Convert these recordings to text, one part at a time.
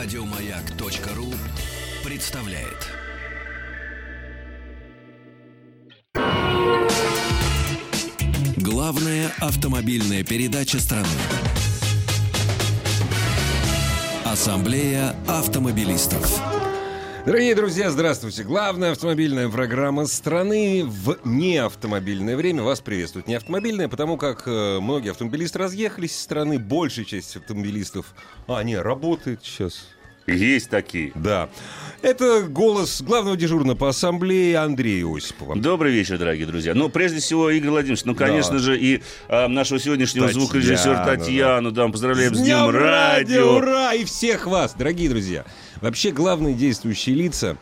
Радиомаяк.ру представляет. Главная автомобильная передача страны. Ассамблея автомобилистов. Дорогие друзья, здравствуйте. Главная автомобильная программа страны в неавтомобильное время вас приветствует. Не автомобильная, потому как э, многие автомобилисты разъехались из страны. Большая часть автомобилистов... А, не, работает сейчас. Есть такие. Да. Это голос главного дежурного по ассамблее Андрея Осипова. Добрый вечер, дорогие друзья. Ну, прежде всего, Игорь Владимирович, ну, конечно Да. же, и а, нашего сегодняшнего Татьяна, звукорежиссера да. Татьяну, да, поздравляем с, С Днем Радио. Ура! И всех вас, дорогие друзья. Вообще, главные действующие лица,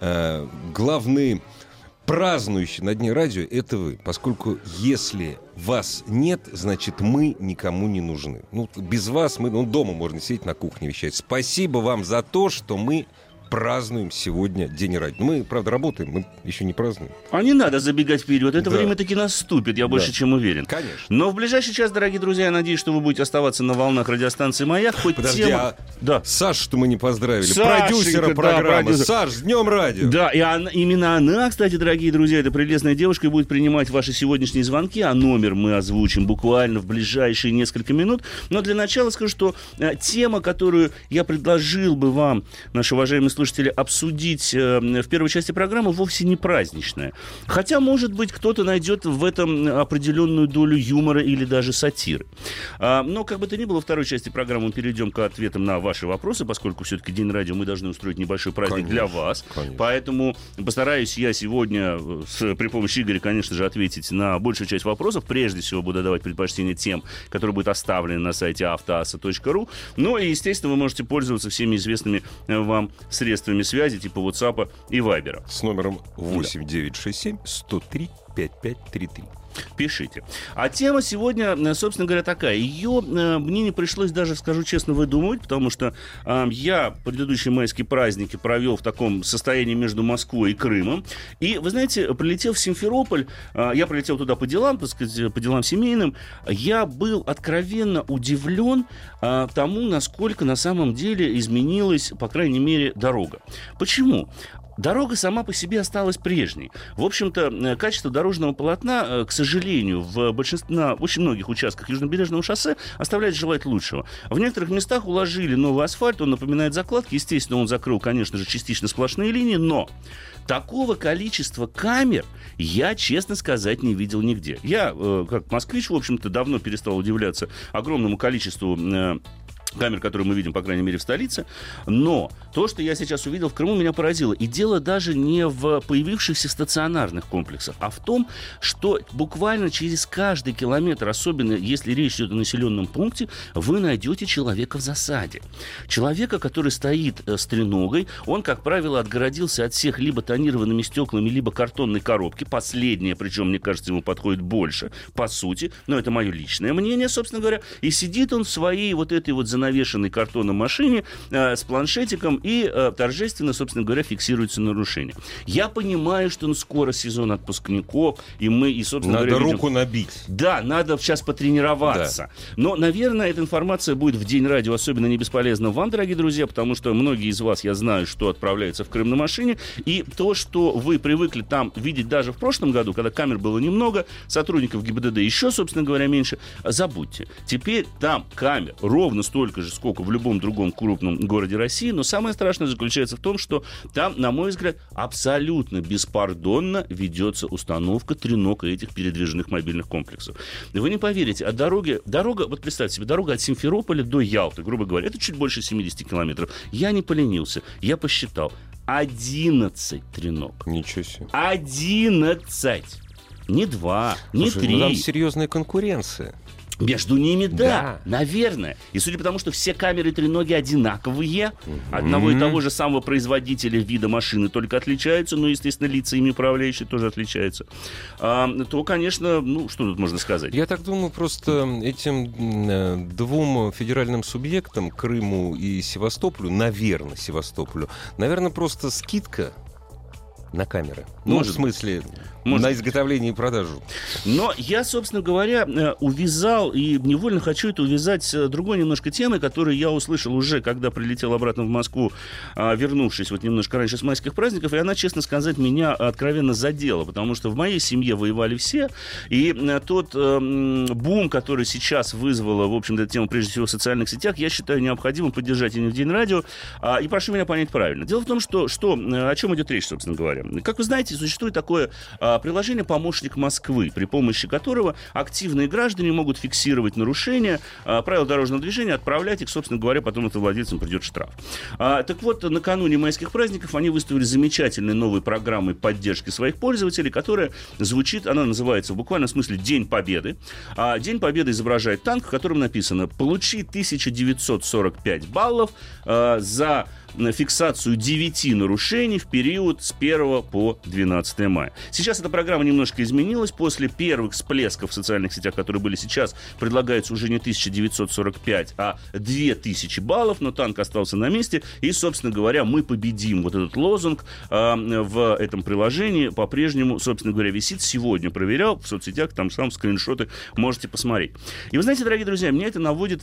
э, главные празднующие на Дне радио, это вы. Поскольку если вас нет, значит, мы никому не нужны. Ну, без вас мы, ну, дома можно сидеть на кухне вещать. Спасибо вам за то, что мы празднуем сегодня День радио. Мы, правда, работаем, мы еще не празднуем. А не надо забегать вперед. Это Да. время таки наступит, я больше Да. чем уверен. Конечно. Но в ближайший час, дорогие друзья, я надеюсь, что вы будете оставаться на волнах радиостанции «Маяк». Хоть Подожди, тема- а Да. Саш, что мы не поздравили. Сашенька, Продюсера да, программы. продюсер. Саш, с Днем радио. Да, и она- именно она, кстати, дорогие друзья, эта прелестная девушка, будет принимать ваши сегодняшние звонки, а номер мы озвучим буквально в ближайшие несколько минут. Но для начала скажу, что э, тема, которую я предложил бы вам, наши уважаемые слушатели, обсудить э, в первой части программы, вовсе не праздничная. Хотя, может быть, кто-то найдет в этом определенную долю юмора или даже сатиры. А, но, как бы то ни было, второй части программы мы перейдем к ответам на ваши вопросы, поскольку все-таки День радио мы должны устроить небольшой праздник для Конечно, вас. конечно. Поэтому постараюсь я сегодня э, с- при помощи Игоря, конечно же, ответить на большую часть вопросов. Прежде всего буду давать предпочтение тем, которые будут оставлены на сайте автоаса.ру. Ну и, естественно, вы можете пользоваться всеми известными э, вам средствами связи, типа WhatsApp и Viber. С номером 8967 103 5533. Пишите. А тема сегодня, э, собственно говоря, такая. Ее э, мне не пришлось даже, скажу честно, выдумывать, потому что э, я предыдущие майские праздники провел в таком состоянии между Москвой и Крымом. И, вы знаете, прилетев в Симферополь, я прилетел туда по делам, так сказать, по делам семейным, я был откровенно удивлен тому, насколько на самом деле изменилась, по крайней мере, дорога. Почему? Дорога сама по себе осталась прежней. В общем-то, э, качество дорожного полотна, э, к сожалению, в большинстве, на очень многих участках Южнобережного шоссе оставляет желать лучшего. В некоторых местах уложили новый асфальт, он напоминает закладки. Естественно, он закрыл, конечно же, частично сплошные линии, но такого количества камер я, честно сказать, не видел нигде. Я, э, как москвич, в общем-то, давно перестал удивляться огромному количеству камер, которые мы видим, по крайней мере, в столице. Но то, что я сейчас увидел в Крыму, меня поразило. И дело даже не в появившихся стационарных комплексах, а в том, что буквально через каждый километр, особенно если речь идет о населенном пункте, вы найдете человека в засаде. Человека, который стоит э, с треногой, он, как правило, отгородился от всех либо тонированными стеклами, либо картонной коробки. Последнее, причем, мне кажется, ему подходит больше, по сути. Но это мое личное мнение, собственно говоря. И сидит он в своей вот этой вот занавешенной картонной машине э, с планшетиком и э, торжественно, собственно говоря, фиксируется нарушение. Я понимаю, что ну, скоро сезон отпускников, и мы, и, собственно Надо говоря, видим- руку набить. да, надо сейчас потренироваться. Но, наверное, эта информация будет в день радио особенно не бесполезна вам, дорогие друзья, потому что многие из вас, я знаю, что отправляются в Крым на машине. И то, что вы привыкли там видеть даже в прошлом году, когда камер было немного, сотрудников ГИБДД еще, собственно говоря, меньше, забудьте. Теперь там камер ровно столько же, сколько в любом другом крупном городе России. Но самое страшное заключается в том, что там, на мой взгляд, абсолютно беспардонно ведется установка треног и этих передвижных мобильных комплексов. Вы не поверите, а дороги, дорога, вот представьте себе, дорога от Симферополя до Ялты, грубо говоря, это чуть больше 70 километров. Я не поленился, я посчитал. 11 треног. Ничего себе. 11! Не два, не Слушай, три. ну там серьезная конкуренция. Между ними, да, Да. наверное. И судя по тому, что все камеры треноги одинаковые, одного и того же самого производителя вида машины только отличаются, но, естественно, лица ими управляющие тоже отличаются, а, то, конечно, ну, что тут можно сказать? Я так думаю, просто этим э, двум федеральным субъектам, Крыму и Севастополю, наверное, Севастополю, наверное, просто скидка на камеры. Ну, Может в смысле, Может на изготовление и продажу. Но я, собственно говоря, э, увязал и невольно хочу это увязать с э, другой немножко темой, которую я услышал уже, когда прилетел обратно в Москву, а, вернувшись вот немножко раньше с майских праздников, и она, честно сказать, меня откровенно задела, потому что в моей семье воевали все, и э, тот бум, который сейчас вызвала, в общем-то, эта тема, прежде всего, в социальных сетях, я считаю необходимым поддержать и в День радио, А, и прошу меня понять правильно. Дело в том, что, что о чем идет речь, собственно говоря. Как вы знаете, существует такое а, приложение «Помощник Москвы», при помощи которого активные граждане могут фиксировать нарушения а, правил дорожного движения, отправлять их, собственно говоря, потом это владельцам придет штраф. А, так вот, накануне майских праздников они выставили замечательной новой программой поддержки своих пользователей, которая звучит, она называется в буквальном смысле «День Победы». День Победы изображает танк, в котором написано «Получи 1945 баллов за фиксацию 9 нарушений в период с 1 по 12 мая. Сейчас эта программа немножко изменилась. После первых всплесков в социальных сетях, которые были сейчас, предлагается уже не 1945, а 2000 баллов, но танк остался на месте. И, собственно говоря, мы победим. Вот этот лозунг а, в этом приложении по-прежнему, собственно говоря, висит. Сегодня проверял в соцсетях, там сам скриншоты можете посмотреть. И вы знаете, дорогие друзья, меня это наводит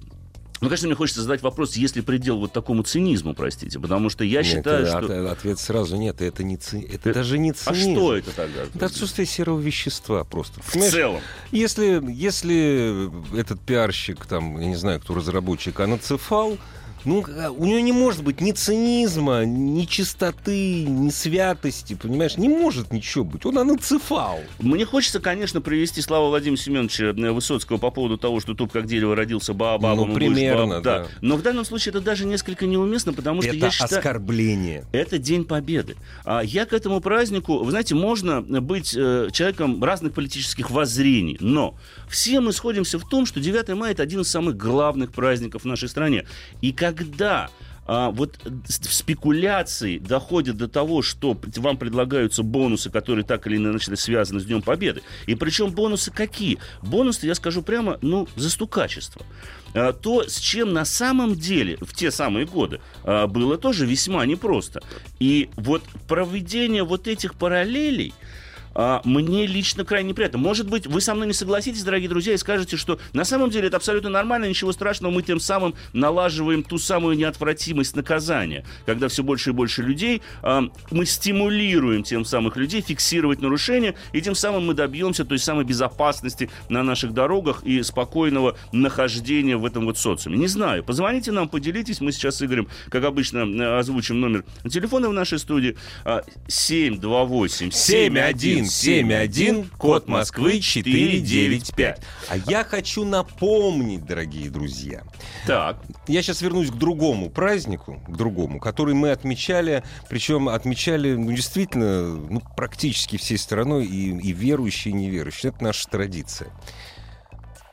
ну, конечно, мне хочется задать вопрос, есть ли предел вот такому цинизму, простите, потому что я Нет, считаю, это- что... от- ответ сразу нет, это не ци- это Это- даже не А цинизм. что это тогда? Это отсутствие серого вещества просто. В Понимаешь, целом. Если, если этот пиарщик, там, я не знаю, кто разработчик, аноцефал, ну, а, у него не может быть ни цинизма, ни чистоты, ни святости, понимаешь? Не может ничего быть. Он аноцефал. Мне хочется, конечно, привести слова Владимира Семеновича э, Высоцкого по поводу того, что тут как дерево родился Баобабом. Ну, примерно, Баоб- да. Но в данном случае это даже несколько неуместно, потому что это я считаю... оскорбление. Это День Победы. А я к этому празднику, вы знаете, можно быть э, человеком разных политических воззрений, но все мы сходимся в том, что 9 мая это один из самых главных праздников в нашей стране. И когда а, вот с- спекуляции доходят до того, что вам предлагаются бонусы, которые так или иначе связаны с Днем Победы. И причем бонусы какие? Бонусы, я скажу прямо, ну, за стукачество. А, То, с чем на самом деле в те самые годы а, было тоже весьма непросто. И вот проведение вот этих параллелей, мне лично крайне неприятно. Может быть, вы со мной не согласитесь, дорогие друзья, и скажете, что на самом деле это абсолютно нормально, ничего страшного, мы тем самым налаживаем ту самую неотвратимость наказания, когда все больше и больше людей, а, мы стимулируем тем самых людей фиксировать нарушения, и тем самым мы добьемся той самой безопасности на наших дорогах и спокойного нахождения в этом вот социуме. Не знаю, позвоните нам, поделитесь, мы сейчас с Игорем, как обычно, озвучим номер телефона в нашей студии, а, 728 71 71, код Москвы 495. А я хочу напомнить, дорогие друзья, Так, Я сейчас вернусь к другому празднику, к другому, который мы отмечали, причем отмечали, ну, действительно, ну, практически всей страной, и, и верующие, и неверующие. Это наша традиция.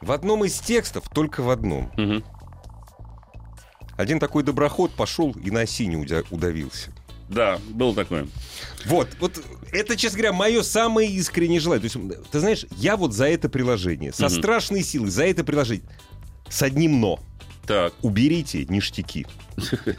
В одном из текстов, только в одном, Мгм. один такой доброход пошел и на осине удавился. Да, было такое. Вот, вот это, честно говоря, мое самое искреннее желание. То есть, ты знаешь, я вот за это приложение, со Мгм. страшной силой, за это приложение, с одним но. Так, Уберите ништяки.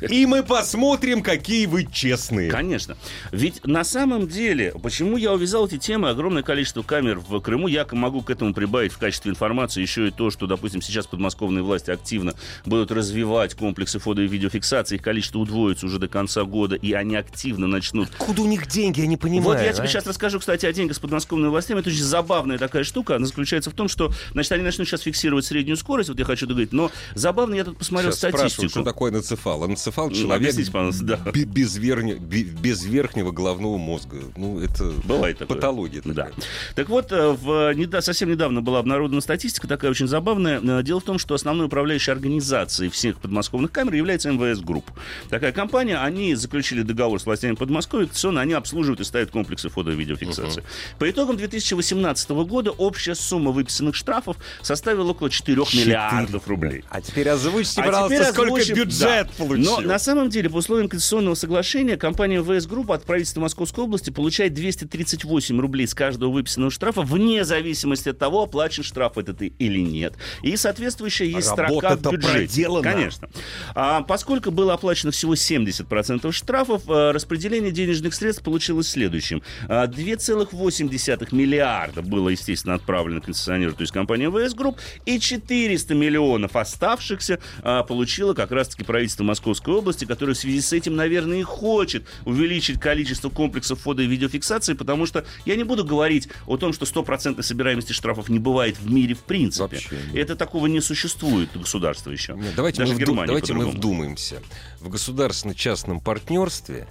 И мы посмотрим, какие вы честные. Конечно. Ведь на самом деле, почему я увязал эти темы, огромное количество камер в Крыму, я могу к этому прибавить в качестве информации еще и то, что, допустим, сейчас подмосковные власти активно будут развивать комплексы фото и видеофиксации, их количество удвоится уже до конца года, и они активно начнут Откуда у них деньги, я не понимаю. Вот я тебе а? сейчас расскажу, кстати, о деньгах с подмосковными властями. Это очень забавная такая штука. Она заключается в том, что, значит, они начнут сейчас фиксировать среднюю скорость, вот я хочу договорить, но забавно, я тут посмотрел Сейчас статистику. что такое нацефал. А нацефал Ну, человек да. бе- без, верня- бе- без верхнего головного мозга. Ну, это Бывает такое. патология Да. такая. Так вот, э, в, совсем недавно была обнародована статистика, такая очень забавная. Э, Дело в том, что основной управляющей организацией всех подмосковных камер является МВС Групп. Такая компания, они заключили договор с властями Подмосковья, традиционно они обслуживают и ставят комплексы фото и видеофиксации. По итогам 2018 года общая сумма выписанных штрафов составила около 4 миллиардов рублей. А теперь озвучьте, А пожалуйста, теперь сколько озвучим- бюджет получил. Но на самом деле, по условиям концессионного соглашения, компания МВС Групп от правительства Московской области получает 238 рублей с каждого выписанного штрафа, вне зависимости от того, оплачен штраф этот или нет. И соответствующая есть строка в бюджете. проделана. Конечно. А, поскольку было оплачено всего 70% штрафов, а, распределение денежных средств получилось следующим. А, 2,8 миллиарда было, естественно, отправлено концессионеру, то есть компания МВС Групп, и 400 миллионов оставшихся а, получило как раз-таки правительство Московской области, которое в связи с этим, наверное, и хочет увеличить количество комплексов фото и видеофиксации, потому что я не буду говорить о том, что стопроцентной собираемости штрафов не бывает в мире в принципе. Вообще нет. Это такого не существует государства еще. Нет, давайте Даже мы, в Германии давайте мы вдумаемся. В государственно-частном партнерстве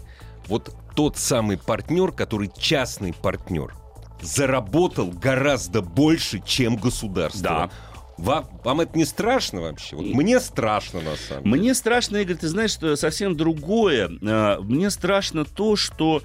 вот тот самый партнер, который частный партнер, заработал гораздо больше, чем государство. Да. Вам, вам это не страшно вообще? Вот мне страшно на самом деле. Мне страшно, Игорь, ты знаешь, что совсем другое. А, Мне страшно то, что...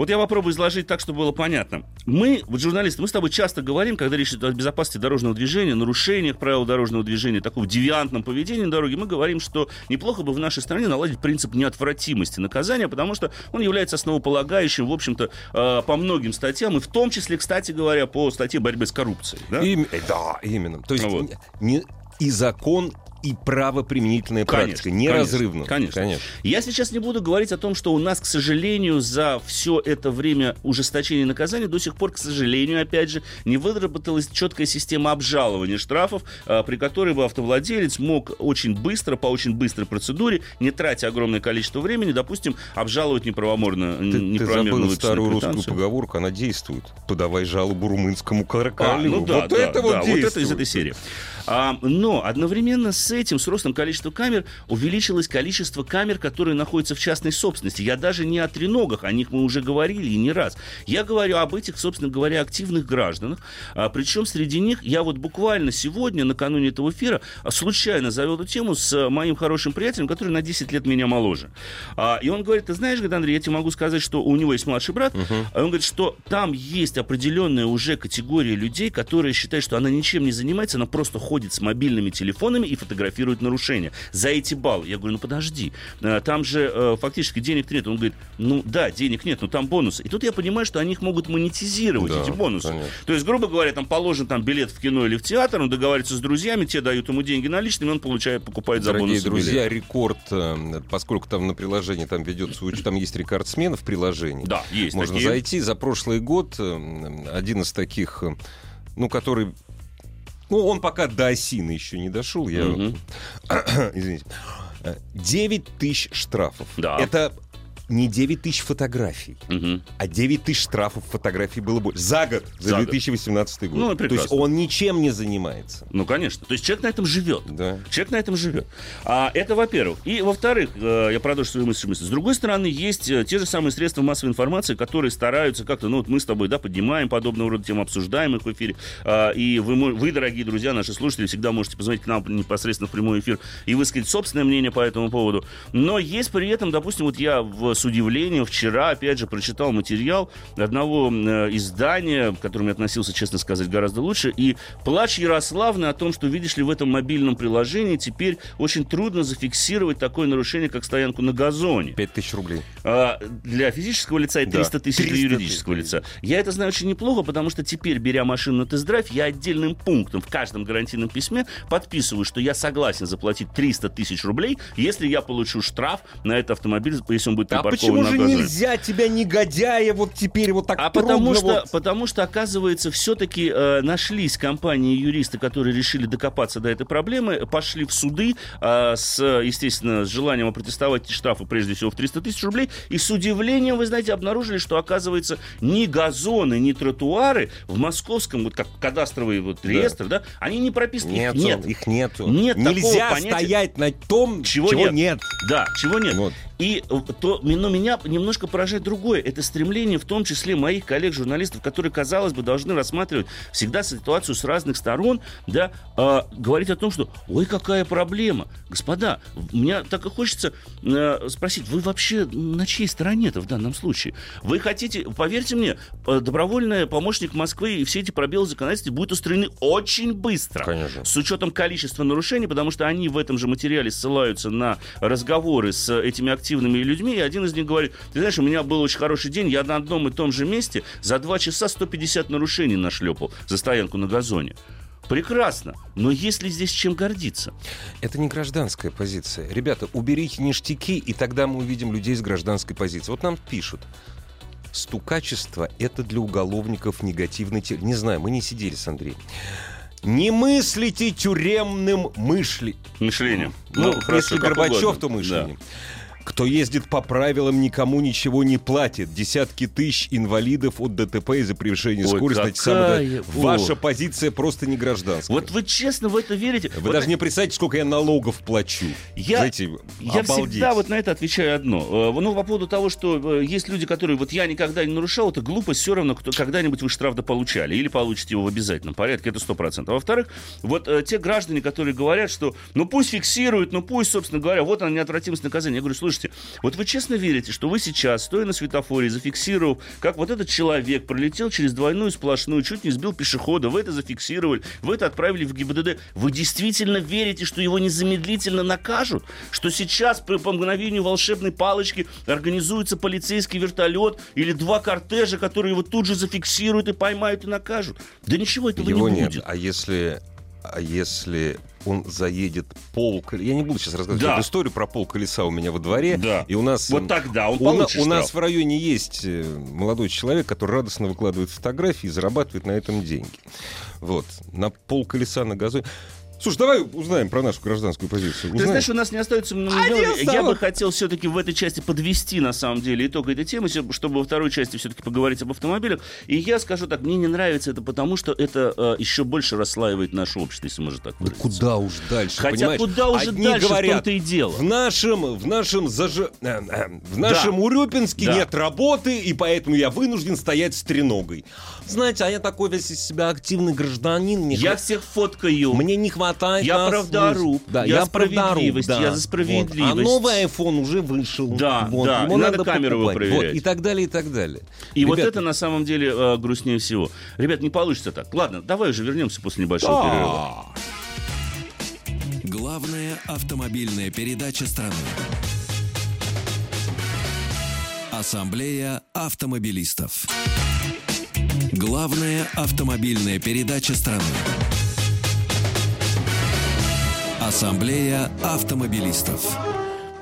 Вот я попробую изложить так, чтобы было понятно. Мы, вот журналисты, мы с тобой часто говорим, когда речь идет о безопасности дорожного движения, нарушениях правил дорожного движения, такого девиантном поведении на дороге, мы говорим, что неплохо бы в нашей стране наладить принцип неотвратимости наказания, потому что он является основополагающим, в общем-то, э, по многим статьям, и в том числе, кстати говоря, по статье борьбы с коррупцией. да? Им- э, да, именно. То есть Вот. не, и закон, и правоприменительная Конечно, практика неразрывно. Конечно, конечно. Я сейчас не буду говорить о том, что у нас, к сожалению, за все это время ужесточения наказания до сих пор, к сожалению, опять же, не выработалась четкая система обжалования штрафов, а, при которой бы автовладелец мог очень быстро, по очень быстрой процедуре, не тратя огромное количество времени, допустим, обжаловать неправомерно, Ты, ты неправомерно забыл выписанную старую русскую поговорку, она действует. Подавай жалобу румынскому королю. А, ну да, вот да, это вот да, вот это из действует. этой серии. А, но одновременно с этим, с ростом количества камер, увеличилось количество камер, которые находятся в частной собственности. Я даже не о треногах, о них мы уже говорили и не раз. Я говорю об этих, собственно говоря, активных гражданах. А, причем среди них я вот буквально сегодня, накануне этого эфира, а, случайно завел эту тему с моим хорошим приятелем, который на 10 лет меня моложе. И он говорит, ты знаешь, говорит, Андрей, я тебе могу сказать, что у него есть младший брат, а он говорит, что там есть определенная уже категория людей, которые считают, что она ничем не занимается, она просто ходит с мобильными телефонами и фотографирует нарушения. За эти баллы. Я говорю, ну подожди, э, там же э, фактически денег нет. Он говорит, ну да, денег нет, но там бонусы. И тут я понимаю, что они их могут монетизировать, Да, эти бонусы. конечно. То есть, грубо говоря, там положен там билет в кино или в театр, он договаривается с друзьями, те дают ему деньги наличными, он получает, покупает за Дорогие бонусы друзья, билет. рекорд, э, поскольку там на приложении там ведется, там есть рекордсмены в приложении. Да, есть Можно такие. зайти. За прошлый год один из таких, ну, который... Ну, он пока до осины еще не дошел. Я... Извините. 9 тысяч штрафов. Да. Это не 9 тысяч фотографий, Мгм. а 9 тысяч штрафов фотографий было больше. За год, за, За год. 2018 год. Ну, То есть прекрасно. он ничем не занимается. Ну, конечно. То есть человек на этом живет. Да. Человек на этом живет. А, это во-первых. И во-вторых, э, я продолжу свою мысль. мысль. С другой стороны, есть э, те же самые средства массовой информации, которые стараются как-то, ну вот мы с тобой, да, поднимаем подобного рода темы, обсуждаем их в эфире. А, и вы, вы, дорогие друзья, наши слушатели, всегда можете позвонить к нам непосредственно в прямой эфир и высказать собственное мнение по этому поводу. Но есть при этом, допустим, вот я в- с удивлением вчера, опять же, прочитал материал одного э, издания, к которому я относился, честно сказать, гораздо лучше, и плач Ярославны о том, что, видишь ли, в этом мобильном приложении теперь очень трудно зафиксировать такое нарушение, как стоянку на газоне. 5 тысяч рублей. А, для физического лица и Да, 300 тысяч для 300 юридического тысяч. лица. Я это знаю очень неплохо, потому что теперь, беря машину на тест-драйв, я отдельным пунктом в каждом гарантийном письме подписываю, что я согласен заплатить 300 тысяч рублей, если я получу штраф на этот автомобиль, если он будет припаркован почему же газоне. нельзя тебя, негодяя, вот теперь вот так А потому что, вот- потому что, оказывается, все-таки э, нашлись компании и юристы, которые решили докопаться до этой проблемы, пошли в суды э, с, естественно, с желанием опротестовать эти штрафы, прежде всего, в 300 тысяч рублей, и с удивлением, вы знаете, обнаружили, что, оказывается, ни газоны, ни тротуары в московском, вот как кадастровый вот реестр, да, они не прописаны. Их Нету, нет. их нету. Нет такого Нельзя понятия. стоять на том, Чего чего, нет. нет. Да, чего нет. Вот. И э, то, но меня немножко поражает другое. Это стремление, в том числе моих коллег-журналистов, которые, казалось бы, должны рассматривать всегда ситуацию с разных сторон, да, э, говорить о том, что ой, какая проблема. Господа, мне так и хочется э, спросить, вы вообще на чьей стороне-то в данном случае? Вы хотите, поверьте мне, э, добровольный помощник Москвы и все эти пробелы законодательства будут устранены очень быстро. Конечно. С учетом количества нарушений, потому что они в этом же материале ссылаются на разговоры с этими активными людьми, и один из них говорит, ты знаешь, у меня был очень хороший день, я на одном и том же месте за два часа 150 нарушений нашлепал за стоянку на газоне. Прекрасно. Но есть ли здесь чем гордиться? Это не гражданская позиция. Ребята, уберите ништяки, и тогда мы увидим людей с гражданской позицией. Вот нам пишут. Стукачество — это для уголовников негативный... Те... Не знаю, мы не сидели с Андреем. Не мыслите тюремным мышли... Мышлением. Ну, хорошо, если Горбачев, угодно. то мышлением. Кто ездит по правилам, никому ничего не платит. Десятки тысяч инвалидов от ДТП из-за превышения Ой, скорости. Какая- О. Ваша позиция просто не гражданская. Вот вы честно в это верите? Вы Вот даже не представляете, сколько я налогов плачу. Я- Знаете, Я обалдеть. всегда вот на это отвечаю одно. Э, Ну, по поводу того, что э, есть люди, которые вот я никогда не нарушал, это глупость, все равно, кто когда-нибудь вы штраф получали или получите его в обязательном порядке, это сто процентов. Во-вторых, вот э, те граждане, которые говорят, что ну пусть фиксируют, ну пусть, собственно говоря, вот она неотвратимость наказания. Я говорю, слушайте, вот вы честно верите, что вы сейчас, стоя на светофоре, зафиксировав, как вот этот человек пролетел через двойную сплошную, чуть не сбил пешехода, вы это зафиксировали, вы это отправили в ГИБДД, вы действительно верите, что его незамедлительно накажут? Что сейчас по, по мгновению волшебной палочки организуется полицейский вертолет или два кортежа, которые его тут же зафиксируют и поймают и накажут? Да ничего этого Его не нет. будет. А если, если он заедет пол... Я не буду сейчас рассказывать Да. эту историю про пол колеса у меня во дворе. Да. И у нас... Вот тогда он у, на- у нас в районе есть э, молодой человек, который радостно выкладывает фотографии и зарабатывает на этом деньги. Вот. На пол колеса на газоне. Слушай, давай узнаем про нашу гражданскую позицию. Ты Узнаем? знаешь, у нас не остается много времени. Я бы хотел все-таки в этой части подвести, на самом деле, итог этой темы, чтобы во второй части все-таки поговорить об автомобилях. И я скажу так, мне не нравится это потому, что это э, еще больше расслаивает наше общество, если можно так Да выразиться. куда уж дальше, Хотя понимаешь? куда уже Одни дальше, в говорят, том-то и дело. В нашем, в нашем, зажи- э, э, в нашем Урюпинске Да. нет работы, и поэтому я вынужден стоять с треногой. Знаете, а я такой весь из себя активный гражданин. Мне, Я хва- всех фоткаю. мне не хватает... Я нас- правдоруб, Да, я я, справедливость, да. я за справедливость. Вот. А новый iPhone уже вышел. Да, Вот, да, его и надо камеру его покупать. проверять. Вот, и так далее, и так далее. И вот Ребята, это на самом деле э, грустнее всего. Ребят, не получится так. Ладно, давай уже вернемся после небольшого перерыва. да. Главная автомобильная передача страны. Ассамблея автомобилистов. Главная автомобильная передача страны. Ассамблея автомобилистов.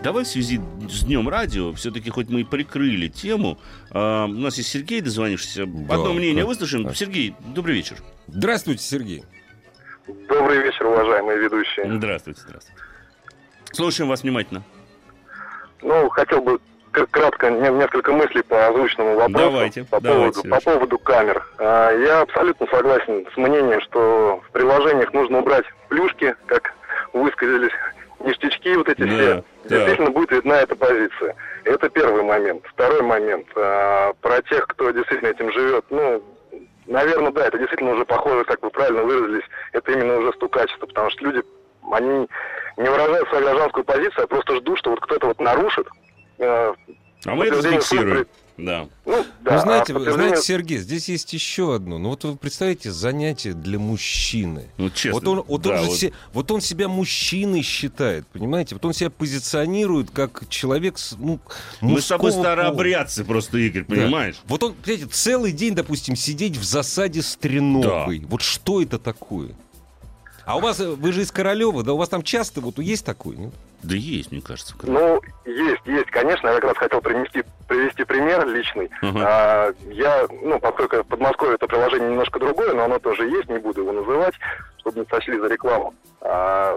Давай в связи с Днем Радио, все-таки хоть мы и прикрыли тему, а, у нас есть Сергей, дозвонившийся. Одно мнение как- выслушаем. как. Сергей, добрый вечер. Здравствуйте, Сергей. Добрый вечер, уважаемые ведущие. Здравствуйте, здравствуйте. Слушаем вас внимательно. Ну, хотел бы кратко не- несколько мыслей по озвученному вопросу. Давайте, по, давайте, поводу, по поводу камер. А, Я абсолютно согласен с мнением, что в приложениях нужно убрать плюшки, как высказались, ништячки вот эти Да, все. да. Действительно будет видна эта позиция. Это первый момент. Второй момент. а, Про тех, кто действительно этим живет, ну, наверное, да, это действительно уже похоже, как вы правильно выразились, это именно уже стукачество, потому что люди, они не выражают свою гражданскую позицию, а просто ждут, что вот кто-то вот нарушит. э, А мы это зафиксируем. службы- Да. Ну, да, ну, знаете, а знаете, Сергей, здесь есть еще одно. Ну, вот вы представляете, занятие для мужчины. Ну, честно. Вот он, вот, да, он же вот. се- вот он себя мужчиной считает, понимаете? Вот он себя позиционирует как человек с, ну, Мы с тобой пола. старообрядцы просто, Игорь, Да. понимаешь? Вот он, понимаете, целый день, допустим, сидеть в засаде с треногой. Вот что это такое? А у вас, вы же из Королева, да, у вас там часто вот есть такой, нет? Да есть, мне кажется. в Ну, есть, есть, конечно. Я как раз хотел принести, привести пример личный. Ага. А, я, ну, поскольку в Подмосковье это приложение немножко другое, но оно тоже есть, не буду его называть, чтобы не сочли за рекламу. А,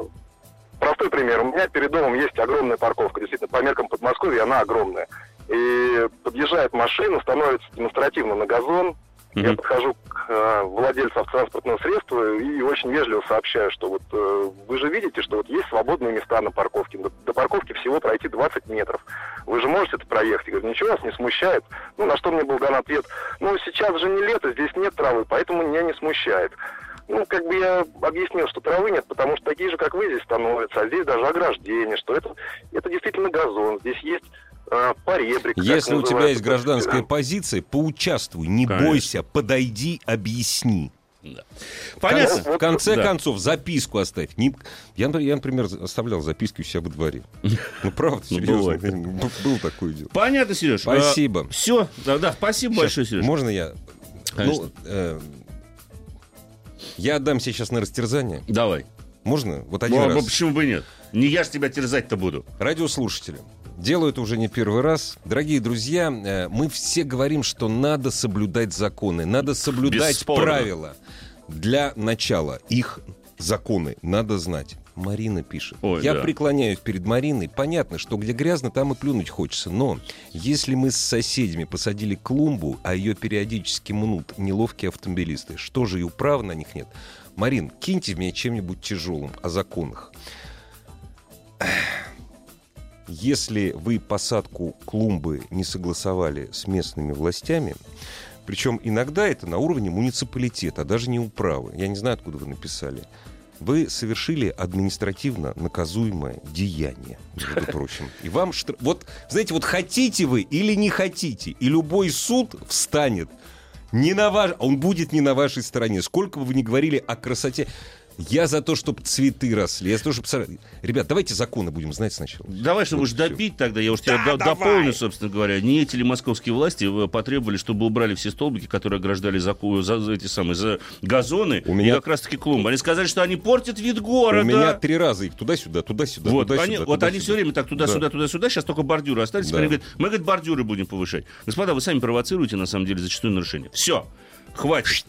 простой пример. У меня перед домом есть огромная парковка. Действительно, по меркам Подмосковья она огромная. И подъезжает машина, становится демонстративно на газон, Я Мгм. подхожу к э, владельцу автотранспортного средства и очень вежливо сообщаю, что вот э, вы же видите, что вот есть свободные места на парковке. До, до парковки всего пройти 20 метров. Вы же можете это проехать. Я говорю, ничего вас не смущает. Ну, на что мне был дан ответ, ну, сейчас же не лето, здесь нет травы, поэтому меня не смущает. Ну, как бы я объяснил, что травы нет, потому что такие же, как вы, здесь становятся, а здесь даже ограждение, что это, это действительно газон, здесь есть поребрик. как Если у тебя есть гражданская позиция, поучаствуй, не Конечно. бойся, подойди, объясни. Да. В Понятно? конце, в конце Да. концов, записку оставь. Не- я, например, я, например, оставлял записки у себя во дворе. Ну, правда, Ну, серьезно. Был такое дело. Понятно, Сереж. Спасибо. все, да, да, спасибо большое, Сереж. Можно я? Ну, э, я отдам себе сейчас на растерзание. Давай. Можно? Вот один Ну, а раз. почему бы нет? Не я ж тебя терзать-то буду. Радиослушатели. Делаю это уже не первый раз. Дорогие друзья, э, мы все говорим, что надо соблюдать законы, надо соблюдать Бесспорно. правила. Для начала их законы надо знать. Марина пишет. Ой, Я да. преклоняюсь перед Мариной. Понятно, что где грязно, там и плюнуть хочется. Но если мы с соседями посадили клумбу, а ее периодически мнут неловкие автомобилисты, что же и управы на них нет? Марин, киньте в меня чем-нибудь тяжелым о законах. Если вы посадку клумбы не согласовали с местными властями, причем иногда это на уровне муниципалитета, а даже не управы, я не знаю, откуда вы написали, вы совершили административно наказуемое деяние, между прочим. И вам... штраф- Вот, знаете, вот хотите вы или не хотите, и любой суд встанет не на ваш... Он будет не на вашей стороне. Сколько бы вы ни говорили о красоте... Я за то, чтобы цветы росли. Я за то, чтобы... Ребят, давайте законы будем знать сначала. Давай, чтобы Вот уж всё. добить тогда, я уж тебя Да, до- давай. дополню, собственно говоря. Не эти ли московские власти э, потребовали, чтобы убрали все столбики, которые ограждали за, за- за эти самые за газоны У меня- и как раз-таки клумбы. Они сказали, что они портят вид города. У меня три раза их туда-сюда, туда-сюда, Вот, туда-сюда. они, вот туда-сюда. они все время так туда-сюда, Да. туда-сюда, сейчас только бордюры остались. Да. Они говорят, мы, говорит, бордюры будем повышать. Господа, вы сами провоцируете, на самом деле, зачастую нарушение. Все, хватит.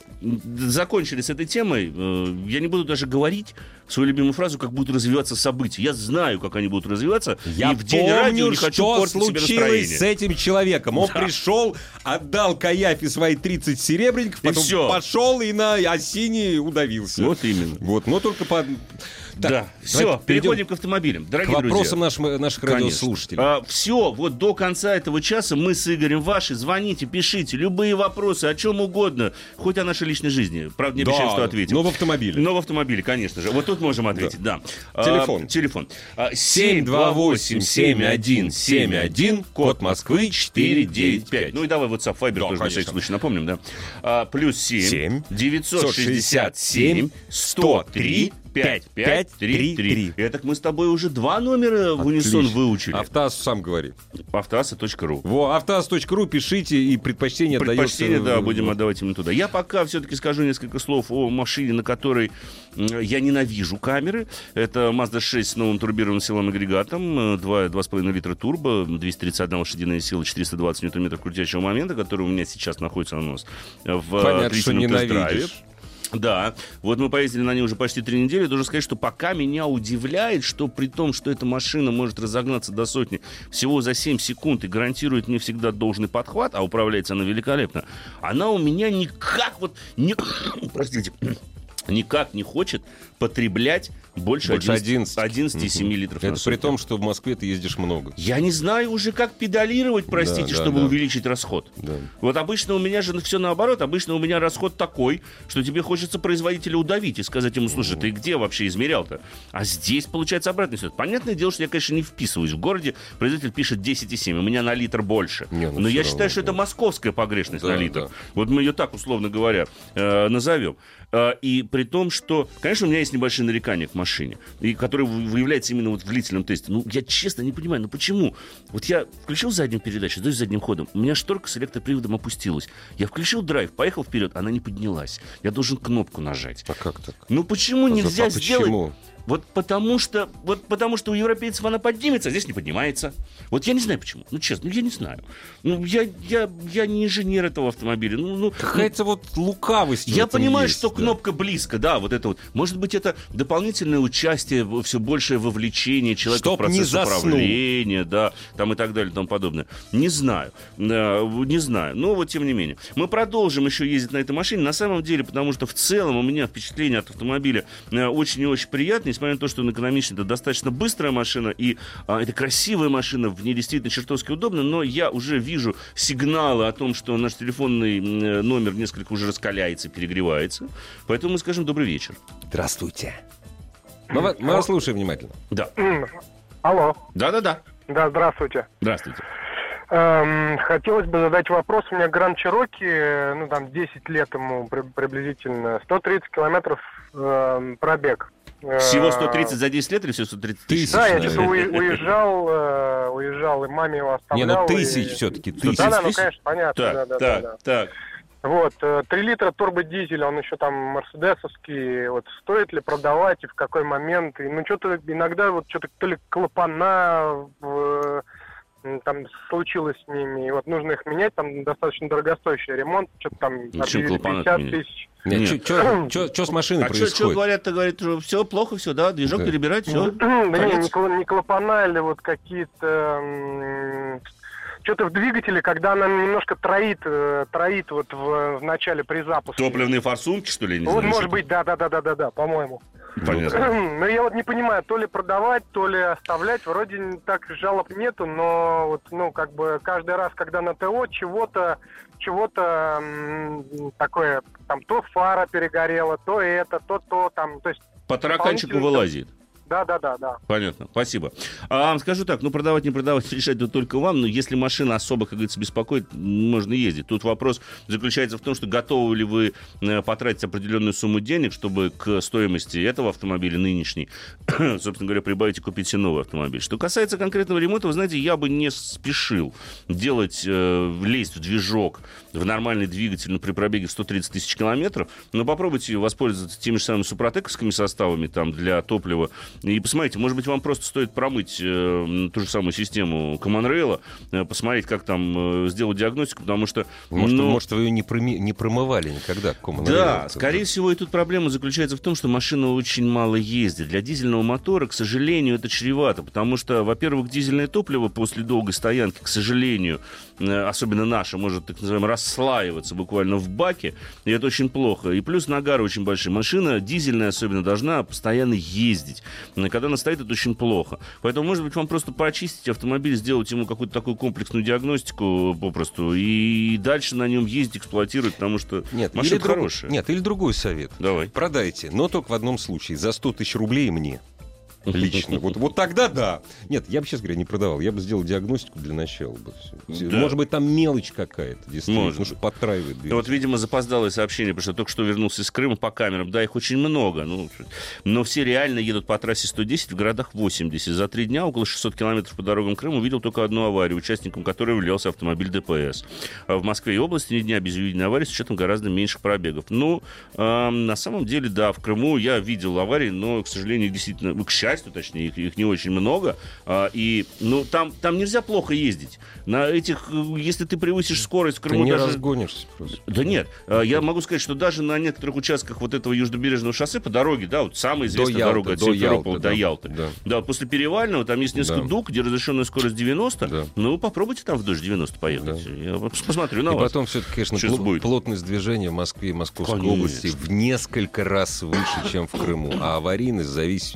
Закончили с этой темой. Э, Я не буду даже говорить свою любимую фразу, как будут развиваться события. Я знаю, как они будут развиваться. Я и в день помню, радио не хочу что случилось с этим человеком. Он пришел, отдал Каяфе свои 30 серебряников, И потом всё. пошел и на осине удавился. Вот именно. Вот, но только по... Так, да, все, переходим к автомобилям. к Дорогие вопросам друзья. наших, наших радиослушателей. все, вот до конца этого часа мы с Игорем ваши. Звоните, пишите, любые вопросы, о чем угодно. Хоть о нашей личной жизни. Правда, не Да, что ответим. но в автомобиле. Но в автомобиле, конечно же. Вот тут можем ответить, да. А, Телефон. телефон. А, 728-7171, код Москвы 495. Ну и давай WhatsApp, Viber Да, тоже на конечно. всякий случай напомним, да. А, плюс 7, Семь, 967 103 5533. Это мы с тобой уже два номера в унисон выучили. Автоаз сам говори. Автоаса.ру. Во, автоаз.ру пишите и предпочтение Предпочтение, отдается... да, будем отдавать именно туда. Я пока все-таки скажу несколько слов о машине, на которой я ненавижу камеры. Это Mazda 6 с новым турбированным силовым агрегатом, э, 2, 2,5 литра турбо, 231 лошадиная сила, 420 ньютон-метров крутящего момента, который у меня сейчас находится на нос в э, Понятно, что ненавидишь. Да, вот мы поездили на ней уже почти три недели. Должен сказать, что пока меня удивляет, что при том, что эта машина может разогнаться до сотни всего за 7 секунд и гарантирует мне всегда должный подхват, а управляется она великолепно, она у меня никак вот... Не, простите никак не хочет потреблять больше, Больше 11, 11. 11,7 литров на Это при том, что в Москве ты ездишь много. Я не знаю уже, как педалировать, простите, Да, да, чтобы да. увеличить расход. Да. Вот обычно у меня же все наоборот. Обычно у меня расход такой, что тебе хочется производителя удавить и сказать ему, слушай, ты где вообще измерял-то? А здесь получается обратный ситуация. Понятное дело, что я, конечно, не вписываюсь. В городе производитель пишет 10,7, у меня на литр больше. Не, ну Но я равно, считаю, что да. это московская погрешность Да, на литр. да. Вот мы ее так, условно говоря, э, назовем. Э, и при том, что, конечно, у меня есть небольшие нарекания к машине, и которые вы- выявляются именно вот в длительном тесте. Ну, я честно не понимаю, ну почему? Вот я включил заднюю передачу, сдаюсь задним ходом, у меня шторка с электроприводом опустилась. Я включил драйв, поехал вперед, она не поднялась. Я должен кнопку нажать. А как так? Ну почему А нельзя а сделать... почему? Вот потому что, вот потому что у европейцев она поднимется, а здесь не поднимается. Вот я не знаю почему. Ну, честно, я не знаю. Ну, я, я, я не инженер этого автомобиля. Ну, ну, Какая-то вот лукавость. я понимаю, есть, что да. кнопка близко, да, вот это вот. Может быть, это дополнительное участие, все большее вовлечение человека Чтоб в процесс управления, да, там и так далее и тому подобное. Не знаю, не знаю. Но вот тем не менее. Мы продолжим еще ездить на этой машине. На самом деле, потому что в целом у меня впечатление от автомобиля э, очень и очень приятное, несмотря на то, что он экономичный, это достаточно быстрая машина, и а, это красивая машина, в ней действительно чертовски удобно, но я уже вижу сигналы о том, что наш телефонный э, номер несколько уже раскаляется, перегревается. Поэтому мы скажем добрый вечер. Здравствуйте. Мы, вас- мы вас слушаем внимательно. Да. Алло, Да-да-да. да, здравствуйте. Здравствуйте. Эм, хотелось бы задать вопрос. У меня Гранд Чироки, э, ну там 10 лет ему при- приблизительно, 130 километров эм, пробег. Э, Всего 130 за 10 лет или все 130 тысяч? Да, я уи- уезжал, э, уезжал, и маме его Не, оставлял. ну тысяч и- все-таки, тысяч. Да, да, ну конечно, понятно. Так, да, да, так, да, да. так. Вот, э, 3 литра турбодизеля, он еще там мерседесовский, вот стоит ли продавать и в какой момент, и, ну что-то иногда вот что-то то ли клапана в, там случилось с ними, и вот нужно их менять, там достаточно дорогостоящий ремонт, что-то там клапана 50 менять? тысяч. Нет, что с машиной А что происходит? говорят-то? Говорят, что все плохо, все, да, движок Да. перебирать, все. Да не, не, не клапана или вот какие-то... что-то в двигателе, когда она немножко троит, э, троит вот в, в начале при запуске. Топливные форсунки, что ли, не Вот знаю, может что быть, да, да, да, да, да, да, по-моему. Понятно. Но я вот не понимаю, то ли продавать, то ли оставлять. Вроде так жалоб нету, но вот, ну, как бы каждый раз, когда на ТО чего-то, чего-то м, такое, там, то фара перегорела, то это, то то, там, то есть, По тараканчику вылазит. Да, да, да, да. Понятно, спасибо. А, скажу так, ну продавать, не продавать, решать это только вам, но если машина особо, как говорится, беспокоит, можно ездить. Тут вопрос заключается в том, что готовы ли вы э, потратить определенную сумму денег, чтобы к стоимости этого автомобиля нынешней, собственно говоря, прибавить и купить себе новый автомобиль. Что касается конкретного ремонта, вы знаете, я бы не спешил делать, э, лезть в движок, в нормальный двигатель ну, при пробеге в 130 тысяч километров, но попробуйте воспользоваться теми же самыми супротековскими составами там для топлива и посмотрите, может быть, вам просто стоит промыть э, ту же самую систему Common Rail, э, посмотреть, как там э, сделать диагностику, потому что... Может, ну, может, вы ее не, проми- не промывали никогда? Common да, Rail? скорее всего, и тут проблема заключается в том, что машина очень мало ездит. Для дизельного мотора, к сожалению, это чревато, потому что, во-первых, дизельное топливо после долгой стоянки, к сожалению, особенно наше, может, так называемо, расслаиваться буквально в баке, и это очень плохо. И плюс нагары очень большие. Машина дизельная особенно должна постоянно ездить. Э, Когда она стоит, это очень плохо. Поэтому, может быть, вам просто почистить автомобиль, сделать ему какую-то такую комплексную диагностику попросту, и дальше на нем ездить, эксплуатировать, потому что Нет, машина или друг- хорошая. Нет, или другой совет. Давай. Продайте, но только в одном случае. За 100 тысяч рублей мне. Лично. Вот, вот тогда да. Нет, я бы, честно говоря, не продавал. Я бы сделал диагностику для начала. бы. Да. Может быть, там мелочь какая-то, действительно. Может Ну, что подтраивает Да Вот, видимо, запоздалое сообщение, потому что только что вернулся из Крыма по камерам. Да, их очень много. Ну, но все реально едут по трассе 110 в городах 80. За три дня около 600 километров по дорогам Крыма увидел только одну аварию, участником которой являлся автомобиль ДПС. А в Москве и области ни дня без видения аварии с учетом гораздо меньших пробегов. Ну, эм, на самом деле, да, в Крыму я видел аварии, но, к сожалению, действительно, к счастью, точнее, их, их не очень много. А, и, ну, там, там нельзя плохо ездить. На этих, э, если ты превысишь скорость в Ты Крыму, не даже... разгонишься просто. Да нет, э, я могу сказать, что даже на некоторых участках вот этого южнобережного шоссе по дороге, да, вот самая известная Ялты, дорога от до Симферополя Ялты, до да. Ялты. Да. Да, после Перевального там есть несколько Да. дуг, где разрешенная скорость 90. Да. Ну, попробуйте там в дождь 90 поехать. Я пос- посмотрю на И вас. потом все-таки, конечно, пло- будет. плотность движения в Москве и Московской Конечно. области в несколько раз выше, чем в Крыму. А аварийность завис...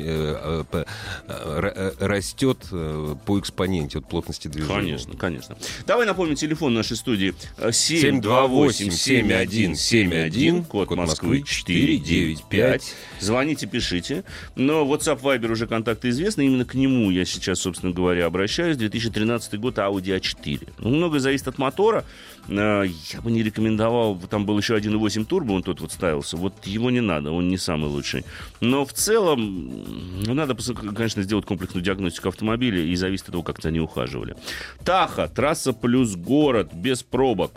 э, э, растет э, по экспоненте от плотности движения. Конечно, конечно. Давай напомним телефон нашей студии. Э, 728-7171, код код Москвы Москвы 495. Звоните, пишите. Но WhatsApp, Viber уже контакты известны. Именно к нему я сейчас, собственно говоря, обращаюсь. 2013 год Audi A4. Ну, многое зависит от мотора. Э, Я бы не рекомендовал, там был еще 1.8 турбо, он тут вот ставился. Вот его не надо, он не самый лучший. Но в целом, ну, надо, конечно, сделать комплексную диагностику автомобиля и зависит от того, как за ней ухаживали. Таха, трасса плюс город, без пробок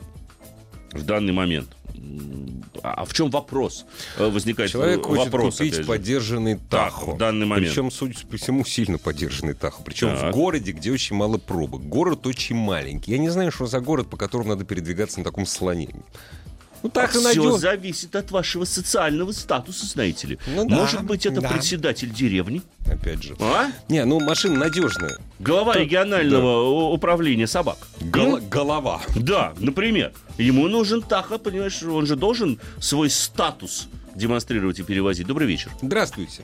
в данный момент. А в чем вопрос? Э, Возникает Человек хочет вопрос. купить поддержанный Тахо. в данный момент. Причем, судя по всему, сильно поддержанный Тахо. Причем Так. в городе, где очень мало пробок. Город очень маленький. Я не знаю, что за город, по которому надо передвигаться на таком слоне. Ну, так и Все зависит от вашего социального статуса, знаете ли. Ну да, Может быть, это да. председатель деревни? Опять же. А? Не, ну машина надежная. Глава Да. регионального у- управления собак. Гол- М? голова. Да, например. Ему нужен Таха, понимаешь, он же должен свой статус демонстрировать и перевозить. Добрый вечер. Здравствуйте.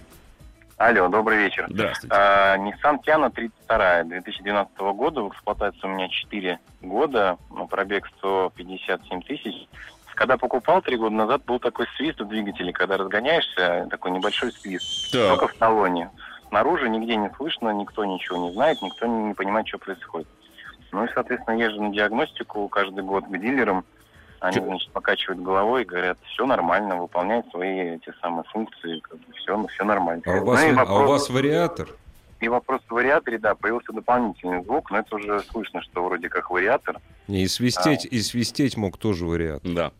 Алло, добрый вечер. Здравствуйте. А, Nissan Tiana 32 2012 года. В эксплуатации у меня 4 года. ну, Пробег 157 тысяч. Когда покупал три года назад, был такой свист в двигателе. Когда разгоняешься, такой небольшой свист. Так. Только в салоне. Снаружи нигде не слышно, никто ничего не знает, никто не, не понимает, что происходит. Ну и, соответственно, езжу на диагностику каждый год к дилерам. Они, значит, покачивают головой и говорят, все нормально, выполняет свои эти самые функции, все, все нормально. А у вас, Ну и а у вопрос- вас вариатор? и вопрос в вариаторе, да, появился дополнительный звук, но это уже слышно, что вроде как вариатор. Не, и свистеть, и свистеть мог тоже вариатор. Да.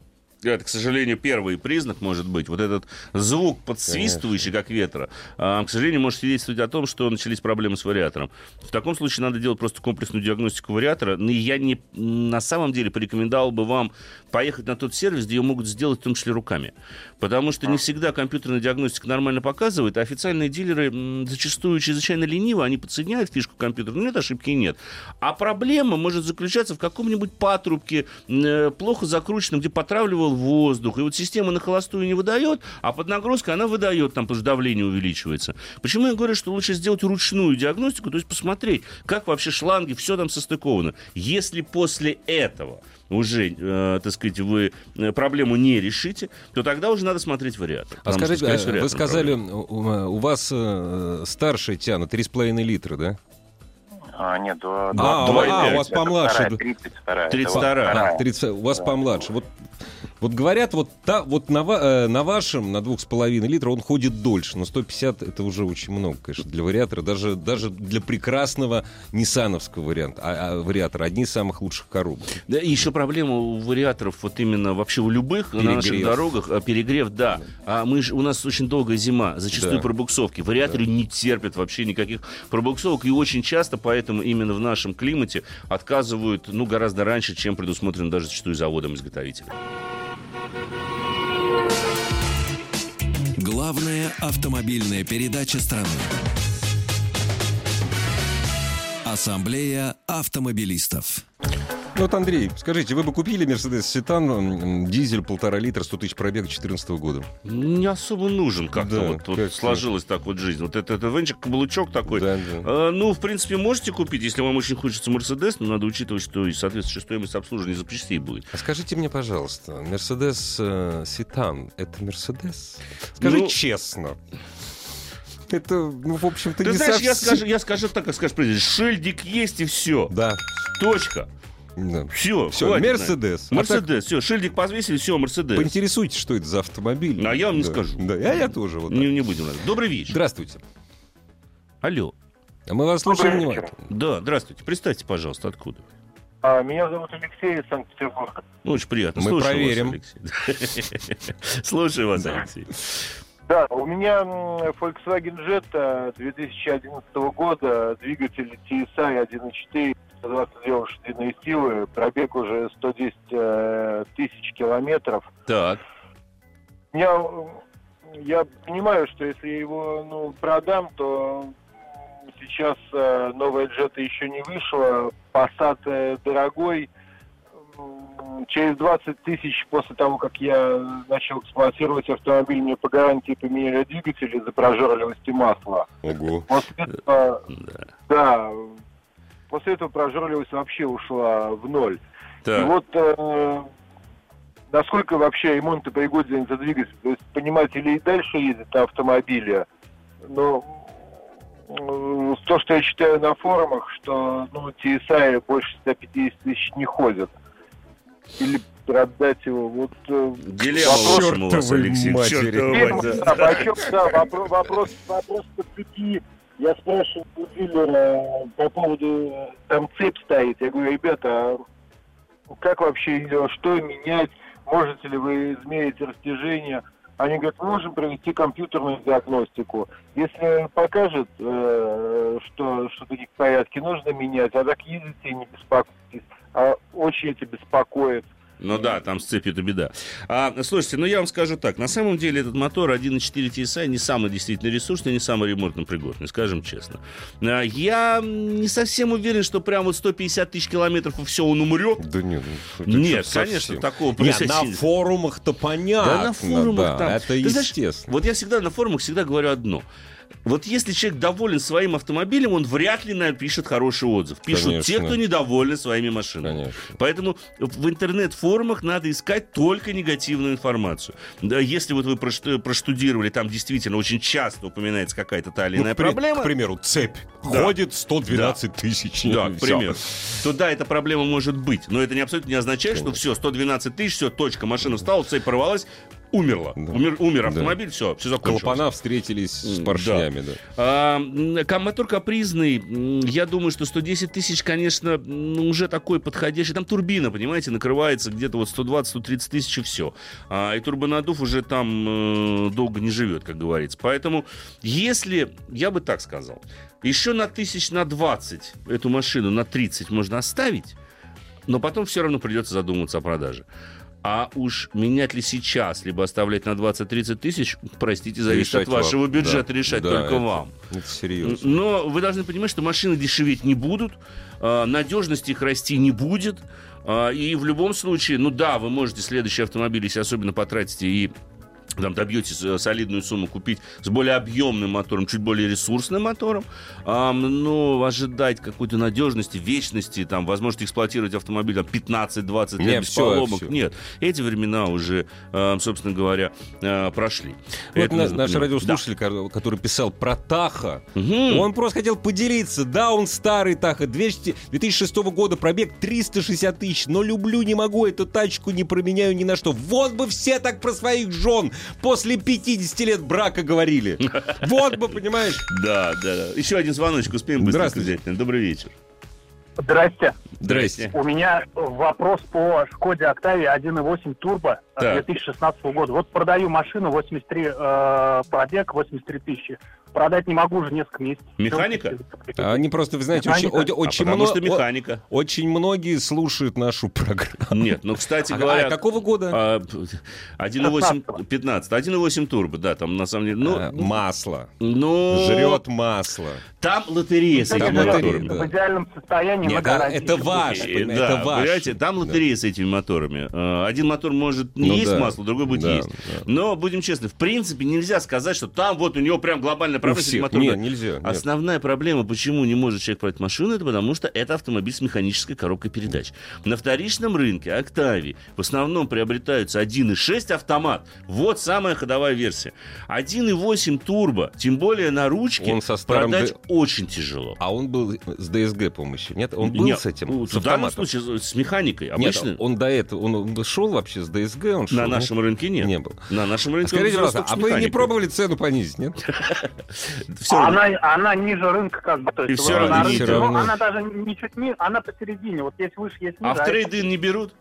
Это, к сожалению, первый признак может быть. Вот этот звук подсвистывающий, как ветра, а, к сожалению, может свидетельствовать о том, что начались проблемы с вариатором. В таком случае надо делать просто комплексную диагностику вариатора. Но я не, на самом деле порекомендовал бы вам поехать на тот сервис, где ее могут сделать в том числе руками. Потому что не всегда компьютерная диагностика нормально показывает, а официальные дилеры зачастую чрезвычайно лениво, они подсоединяют фишку компьютера, но нет ошибки нет. А проблема может заключаться в каком-нибудь патрубке, э, плохо закрученном, где потравливал воздух. И вот система на холостую не выдает, а под нагрузкой она выдает, там, потому что давление увеличивается. Почему я говорю, что лучше сделать ручную диагностику, то есть посмотреть, как вообще шланги, все там состыковано. Если после этого уже, э, так сказать, вы э, проблему не решите, то тогда уже надо смотреть вариатор. А что, скажите, скорее всего, а, вы сказали, проблема. у, у вас э, старшая тяна 3,5 литра, да? А, нет, два, А, два- у- два- а, у вас вторая, помладше. 32 32. А, 30, у вас помладше. Вот, вот говорят, вот, та, вот на, э, на вашем, на 2,5 литра он ходит дольше, но 150 это уже очень много, конечно, для вариатора, даже, даже для прекрасного ниссановского варианта, а, а, вариатора, одни из самых лучших коробок. Да, и еще проблема у вариаторов, вот именно вообще у любых на наших Перегрев. дорогах, а, перегрев, да. А мы у нас очень долгая зима, зачастую Да. пробуксовки. Вариаторы не терпят вообще никаких пробуксовок, и очень часто поэтому именно в нашем климате отказывают, ну, гораздо раньше, чем предусмотрено даже зачастую заводом-изготовителем. Главная автомобильная передача страны. Ассамблея автомобилистов. Ну вот, Андрей, скажите, вы бы купили Mercedes Ситан, дизель полтора литра, 100 тысяч пробега 2014 года? Не особо нужен как-то. Да, вот, вот как-то. сложилась так вот жизнь. Вот этот венчик, каблучок такой. Да, да. А, ну, в принципе, можете купить, если вам очень хочется Мерседес, но надо учитывать, что и соответствующая стоимость обслуживания запчастей будет. А скажите мне, пожалуйста, Mercedes э, Ситан — это Мерседес? Скажи Ну- честно. Это, ну, в общем-то, Ты не знаешь, я совсем- скажу, я скажу так, как скажешь президент. Шильдик есть и все. Да. Точка. да. Все. Всё, Мерседес. А Мерседес. Все, шильдик повесили, все, Мерседес. Поинтересуйтесь, что это за автомобиль. А я вам не Да. скажу. Да, а я тоже. Вот. Не, не будем. Добрый вечер. Здравствуйте. Алло. А мы вас слушаем Добрый вечер. внимательно. Да, здравствуйте. Представьте, пожалуйста, откуда. А, Меня зовут Алексей из Санкт-Петербурга. Ну, очень приятно. Мы Слушаю проверим. Вас, Алексей. Слушаю вас, Алексей. Да, у меня Volkswagen Jetta 2011 года, двигатель TSI 1.4, 122 лошадиные силы, пробег уже 110 э, тысяч километров. Так. Я, э, я понимаю, что если я его ну, продам, то сейчас э, новая Jetta еще не вышла, Passat э, дорогой. Через 20 тысяч после того, как я начал эксплуатировать автомобиль, мне по гарантии поменяли двигатель из-за прожорливости масла. Ого. После этого, Да. да, после этого прожорливость вообще ушла в ноль. И Так. вот э, насколько вообще ремонт и пригоден за двигатель, то есть понимаете, или и дальше ездит на автомобиле, но э, то, что я читаю на форумах, что ну, TSI больше 150 тысяч не ходят. Или продать его, вот... э, Дилемма, Вопрос- в общем, у вас, Алексей. мать, да, да. вопрос, вопрос, вопрос по цепи. Я спрашиваю у дилера по поводу, э, там цепь стоит. Я говорю, ребята, а как вообще ее, что менять? можете ли вы измерить растяжение. Они говорят, мы можем провести компьютерную диагностику. Если покажет, э, что что-то не в порядке, нужно менять, а так ездите и не беспокойтесь. А очень это беспокоит. Ну да, там с цепью это беда. А, слушайте, ну я вам скажу так. На самом деле этот мотор 1.4 TSI не самый действительно ресурсный, не самый ремонтно пригодный, скажем честно. А, я не совсем уверен, что прям вот 150 тысяч километров и все, он умрет. Да нет, ну, это Нет, что, конечно, совсем? такого Нет, просить- на форумах-то понятно. Да, на форумах да, там. Это Ты знаешь, естественно. вот я всегда на форумах всегда говорю одно. Вот если человек доволен своим автомобилем, он вряд ли напишет хороший отзыв. Пишут те, Конечно. кто недовольны своими машинами. Конечно. Поэтому в интернет-форумах надо искать только негативную информацию. Да, если вот вы прошт- проштудировали, там действительно очень часто упоминается какая-то та или Ну, иная к при- проблема. К примеру, цепь. Да. Ходит 112 тысяч. Да, к примеру. То да, эта проблема может быть. Но это не абсолютно не означает, что все, 112 тысяч, все, точка, машина встала, цепь порвалась, умерла. Да. Умер, умер Да. автомобиль, все, все закончилось. Клапана встретились с поршнями, да. А, м, кам- мотор капризный, я думаю, что 110 тысяч, конечно, ну, уже такой подходящий. Там турбина, понимаете, накрывается где-то вот 120-130 тысяч и все. А, и турбонадув уже там э, долго не живет, как говорится. Поэтому, если, я бы так сказал, еще на тысяч на 20 эту машину, на 30 можно оставить, но потом все равно придется задумываться о продаже. А уж менять ли сейчас, либо оставлять на 20-30 тысяч, простите, зависит Решать от вашего вам. бюджета, Да. решать Да, только это- вам. Это серьезно. Но вы должны понимать, что машины дешеветь не будут, а, надежность их расти не будет. а, И в любом случае, ну да, вы можете следующий автомобиль, если особенно потратите и там добьетесь э, солидную сумму купить с более объемным мотором, чуть более ресурсным мотором, Ам, но ожидать какой-то надежности, вечности, там, возможности эксплуатировать автомобиль там, 15-20 лет Не, без всё, поломок. всё. Нет, эти времена уже, собственно говоря, э, прошли. Вот Это на- нужно наш понимать. радиослушатель, ко- который писал про Таха, Да. Мгм. он просто хотел поделиться. Да, он старый Таха, 200 2006 года, пробег 360 тысяч, но люблю, не могу, эту тачку не променяю ни на что. Вот бы все так про своих жен после 50 лет брака говорили. Вот бы, понимаешь? Да, да, да. Еще один звоночек успеем быстро Здравствуйте. Добрый вечер. Здрасте. Здрасте. У меня вопрос по Шкоде Октавия 1.8 турбо э, Так. 2016 года. Вот продаю машину 83 э, пробег, 83 тысячи. Продать не могу уже несколько месяцев. Механика? А Они просто, вы знаете, очень, Механика. о- очень, а потому мно- что о- механика. очень многие слушают нашу программу. Нет, ну, кстати А- говоря... а какого года? а, 1.8... 15. 1.8 турбо, да, там на самом деле... Ну, А, масло. ну, Жрет масло. Там лотерея с да. В идеальном состоянии Нет, на да, гарантии. это ваш, понимаете, да, это ваш. понимаете, там лотерея с этими моторами. Э, Один мотор может не Ну есть да, масло, другой будет да, есть. да. Но, будем честны, в принципе, нельзя сказать, что там вот у него прям глобальная проблема с этим мотором. Нет, нельзя. нет. Основная проблема, почему не может человек продать машину, это потому что это автомобиль с механической коробкой передач. На вторичном рынке Октавии в основном приобретаются 1.6 автомат. Вот самая ходовая версия. 1.8 турбо, тем более на ручке, Он со старым продать д- очень тяжело. А он был с ДСГ помощью, нет? Он был Нет, с этим, ну, с в данном случае с механикой. Нет, Обычно он до этого, он, шел вообще с ДСГ, он шел? на ну, нашем рынке нет. не был. На нашем А рынке Скажите, он пожалуйста, а вы не пробовали цену понизить, нет? Она, она ниже рынка, как бы. То есть И вот равно она даже не чуть не, она посередине. Вот есть выше, есть ниже. А в трейдин не берут?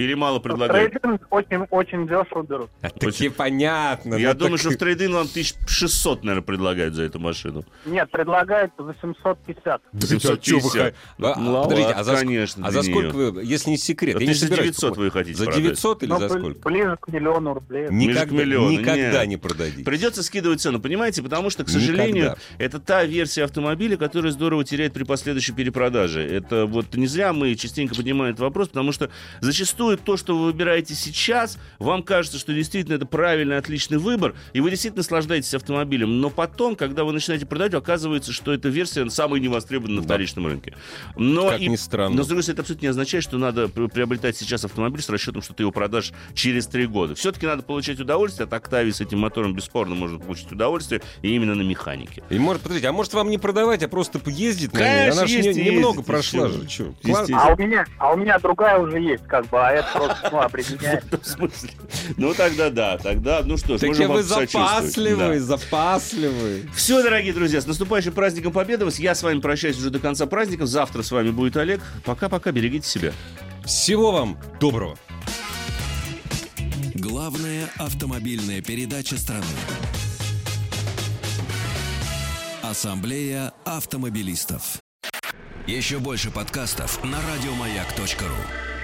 Или мало предлагают? Трейдинг очень, очень дешево берут. А, Таки понятно. Я ну, думаю, так- что в трейдин вам 1600, наверное, предлагают за эту машину. Нет, предлагают за 750. Да чё вы 750. ха- А, Маловато, Подождите, а за, конечно, а за сколько вы, если не секрет, Вот я не 1900 собираюсь вы хотите За продать. 900 или Ну, за сколько? Ближе к миллиону рублей. Ближе к Никогда, миллиону, никогда нет. не продадите. Придется скидывать цену, понимаете? Потому что, к сожалению, Никогда. это та версия автомобиля, которая здорово теряет при последующей перепродаже. Это вот не зря мы частенько поднимаем этот вопрос, потому что зачастую то, что вы выбираете сейчас, вам кажется, что действительно это правильный, отличный выбор, и вы действительно наслаждаетесь автомобилем. Но потом, когда вы начинаете продавать, оказывается, что эта версия самая невостребованная на Да. вторичном рынке. Но Как и- ни странно. Но, с другой стороны, это абсолютно не означает, что надо пр- приобретать сейчас автомобиль с расчетом, что ты его продашь через три года. Все-таки надо получать удовольствие. От Октавии с этим мотором бесспорно можно получить удовольствие, и именно на механике. И может, подождите, а может вам не продавать, а просто ездить на ней? Конечно, Она же не- немного прошла же. Чё? Естественно. А у меня, а у меня другая уже есть, как бы, а это просто, ну, определяет. В смысле? Ну тогда да, тогда, ну что ж, можем вы запасливый, запасливый. Все, дорогие друзья, с наступающим праздником Победы вас. Я с вами прощаюсь уже до конца праздников. Завтра с вами будет Олег. Пока-пока, берегите себя. Всего вам доброго. Главная автомобильная передача страны. Ассамблея автомобилистов. Еще больше подкастов на радиомаяк.ру.